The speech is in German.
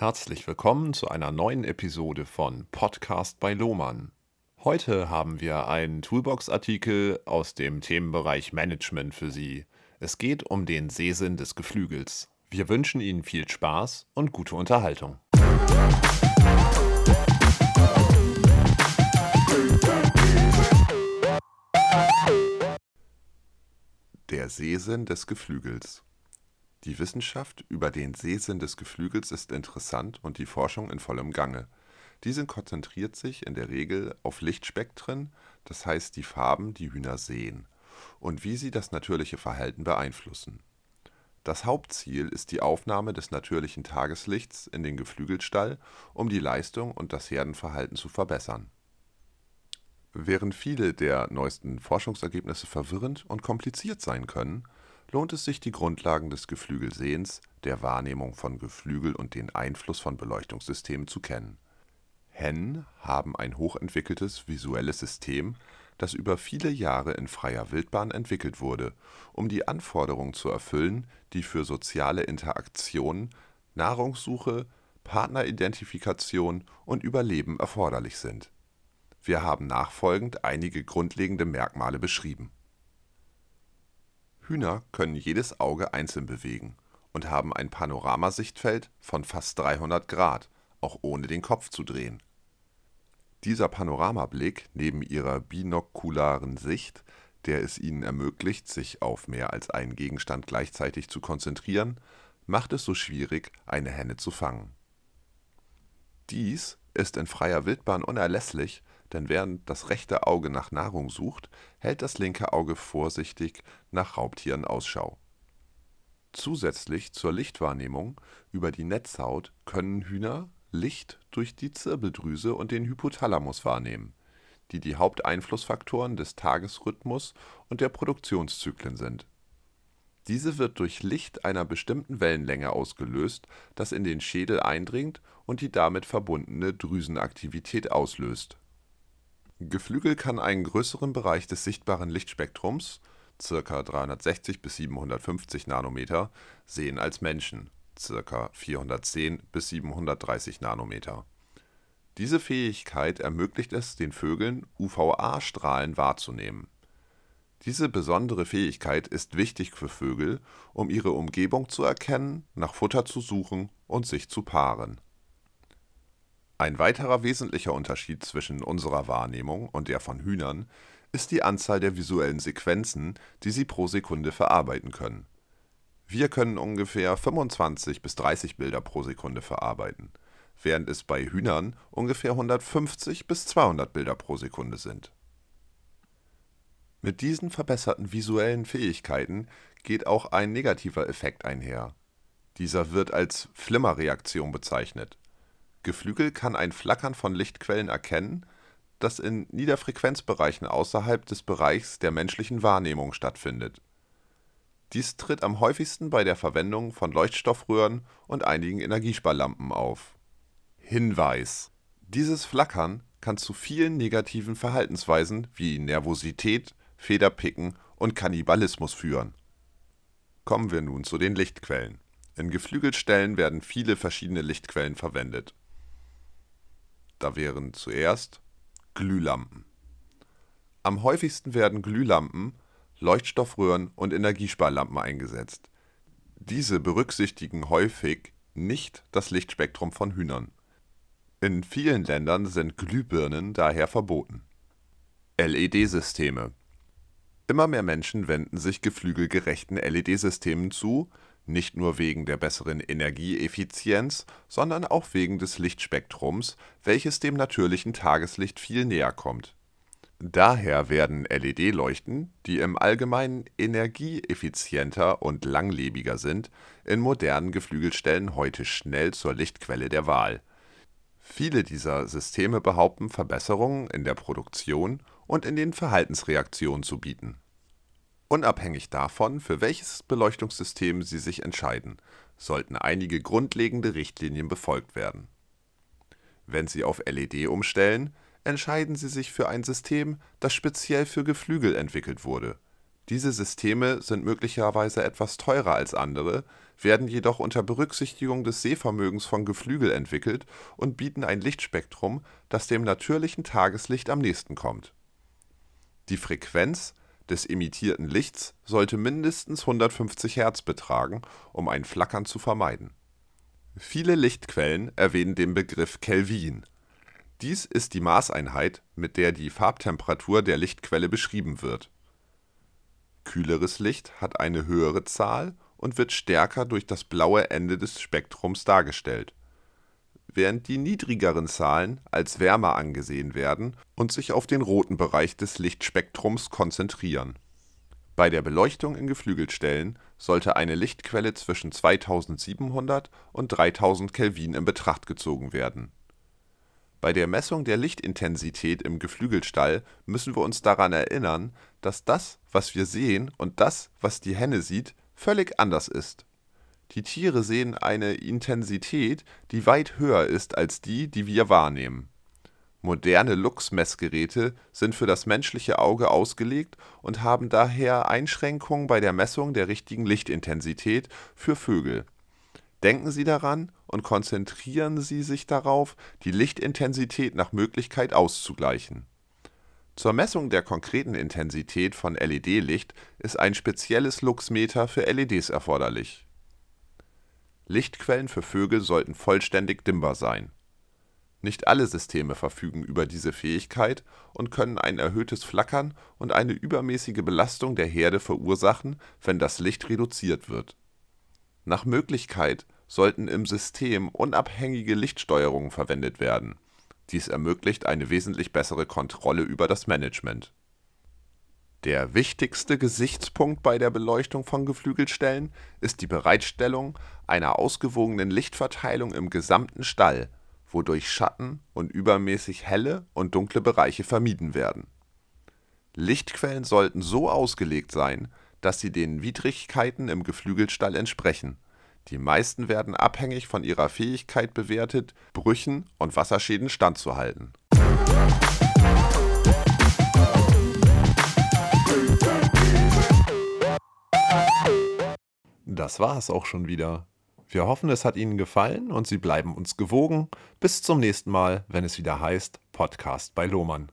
Herzlich willkommen zu einer neuen Episode von Podcast bei Lohmann. Heute haben wir einen Toolbox-Artikel aus dem Themenbereich Management für Sie. Es geht um den Sehsinn des Geflügels. Wir wünschen Ihnen viel Spaß und gute Unterhaltung. Der Sehsinn des Geflügels. Die Wissenschaft über den Sehsinn des Geflügels ist interessant und die Forschung in vollem Gange. Diese konzentriert sich in der Regel auf Lichtspektren, das heißt die Farben, die Hühner sehen, und wie sie das natürliche Verhalten beeinflussen. Das Hauptziel ist die Aufnahme des natürlichen Tageslichts in den Geflügelstall, um die Leistung und das Herdenverhalten zu verbessern. Während viele der neuesten Forschungsergebnisse verwirrend und kompliziert sein können lohnt es sich, die Grundlagen des Geflügelsehens, der Wahrnehmung von Geflügel und den Einfluss von Beleuchtungssystemen zu kennen. Hennen haben ein hochentwickeltes visuelles System, das über viele Jahre in freier Wildbahn entwickelt wurde, um die Anforderungen zu erfüllen, die für soziale Interaktion, Nahrungssuche, Partneridentifikation und Überleben erforderlich sind. Wir haben nachfolgend einige grundlegende Merkmale beschrieben Hühner können jedes Auge einzeln bewegen und haben ein Panoramasichtfeld von fast 300 Grad, auch ohne den Kopf zu drehen. Dieser Panoramablick neben ihrer binokularen Sicht, der es ihnen ermöglicht, sich auf mehr als einen Gegenstand gleichzeitig zu konzentrieren, macht es so schwierig, eine Henne zu fangen. Dies ist in freier Wildbahn unerlässlich, denn während das rechte Auge nach Nahrung sucht, hält das linke Auge vorsichtig nach Raubtieren Ausschau. Zusätzlich zur Lichtwahrnehmung über die Netzhaut können Hühner Licht durch die Zirbeldrüse und den Hypothalamus wahrnehmen, die die Haupteinflussfaktoren des Tagesrhythmus und der Produktionszyklen sind. Diese wird durch Licht einer bestimmten Wellenlänge ausgelöst, das in den Schädel eindringt und die damit verbundene Drüsenaktivität auslöst Geflügel kann einen größeren Bereich des sichtbaren Lichtspektrums (ca. 360 bis 750 Nanometer) sehen als Menschen (ca. 410 bis 730 Nanometer). Diese Fähigkeit ermöglicht es den Vögeln, UVA-Strahlen wahrzunehmen. Diese besondere Fähigkeit ist wichtig für Vögel, um ihre Umgebung zu erkennen, nach Futter zu suchen und sich zu paaren ein weiterer wesentlicher Unterschied zwischen unserer Wahrnehmung und der von Hühnern ist die Anzahl der visuellen Sequenzen, die sie pro Sekunde verarbeiten können. Wir können ungefähr 25 bis 30 Bilder pro Sekunde verarbeiten, während es bei Hühnern ungefähr 150 bis 200 Bilder pro Sekunde sind. Mit diesen verbesserten visuellen Fähigkeiten geht auch ein negativer Effekt einher. Dieser wird als Flimmerreaktion bezeichnet Geflügel kann ein Flackern von Lichtquellen erkennen, das in Niederfrequenzbereichen außerhalb des Bereichs der menschlichen Wahrnehmung stattfindet. Dies tritt am häufigsten bei der Verwendung von Leuchtstoffröhren und einigen Energiesparlampen auf. Hinweis: Dieses Flackern kann zu vielen negativen Verhaltensweisen wie Nervosität, Federpicken und Kannibalismus führen. Kommen wir nun zu den Lichtquellen. In Geflügelstellen werden viele verschiedene Lichtquellen verwendet da wären zuerst Glühlampen. Am häufigsten werden Glühlampen, Leuchtstoffröhren und Energiesparlampen eingesetzt. Diese berücksichtigen häufig nicht das Lichtspektrum von Hühnern. In vielen Ländern sind Glühbirnen daher verboten. LED-Systeme Immer mehr Menschen wenden sich geflügelgerechten LED-Systemen zu nicht nur wegen der besseren Energieeffizienz, sondern auch wegen des Lichtspektrums, welches dem natürlichen Tageslicht viel näher kommt. Daher werden LED-Leuchten, die im Allgemeinen energieeffizienter und langlebiger sind, in modernen Geflügelstellen heute schnell zur Lichtquelle der Wahl. Viele dieser Systeme behaupten Verbesserungen in der Produktion und in den Verhaltensreaktionen zu bieten Unabhängig davon, für welches Beleuchtungssystem Sie sich entscheiden, sollten einige grundlegende Richtlinien befolgt werden. Wenn Sie auf LED umstellen, entscheiden Sie sich für ein System, das speziell für Geflügel entwickelt wurde. Diese Systeme sind möglicherweise etwas teurer als andere, werden jedoch unter Berücksichtigung des Sehvermögens von Geflügel entwickelt und bieten ein Lichtspektrum, das dem natürlichen Tageslicht am nächsten kommt. Die Frequenz des emittierten Lichts sollte mindestens 150 Hz betragen, um ein Flackern zu vermeiden. Viele Lichtquellen erwähnen den Begriff Kelvin. Dies ist die Maßeinheit, mit der die Farbtemperatur der Lichtquelle beschrieben wird. Kühleres Licht hat eine höhere Zahl und wird stärker durch das blaue Ende des Spektrums dargestellt, während die niedrigeren Zahlen als wärmer angesehen werden und sich auf den roten Bereich des Lichtspektrums konzentrieren. Bei der Beleuchtung in Geflügelstellen sollte eine Lichtquelle zwischen 2700 und 3000 Kelvin in Betracht gezogen werden. Bei der Messung der Lichtintensität im Geflügelstall müssen wir uns daran erinnern, dass das, was wir sehen, und das, was die Henne sieht, völlig anders ist. Die Tiere sehen eine Intensität, die weit höher ist als die, die wir wahrnehmen. Moderne Luchsmessgeräte sind für das menschliche Auge ausgelegt und haben daher Einschränkungen bei der Messung der richtigen Lichtintensität für Vögel. Denken Sie daran und konzentrieren Sie sich darauf, die Lichtintensität nach Möglichkeit auszugleichen zur Messung der konkreten Intensität von LED-Licht ist ein spezielles Luxmeter für LEDs erforderlich. Lichtquellen für Vögel sollten vollständig dimmbar sein. Nicht alle Systeme verfügen über diese Fähigkeit und können ein erhöhtes Flackern und eine übermäßige Belastung der Herde verursachen, wenn das Licht reduziert wird. Nach Möglichkeit sollten im System unabhängige Lichtsteuerungen verwendet werden dies ermöglicht eine wesentlich bessere Kontrolle über das Management. Der wichtigste Gesichtspunkt bei der Beleuchtung von Geflügelstellen ist die Bereitstellung einer ausgewogenen Lichtverteilung im gesamten Stall, wodurch Schatten und übermäßig helle und dunkle Bereiche vermieden werden. Lichtquellen sollten so ausgelegt sein, dass sie den Widrigkeiten im Geflügelstall entsprechen die meisten werden abhängig von ihrer Fähigkeit bewertet, Brüchen und Wasserschäden standzuhalten. Das war es auch schon wieder. Wir hoffen, es hat Ihnen gefallen und Sie bleiben uns gewogen. Bis zum nächsten Mal, wenn es wieder heißt Podcast bei Lohmann.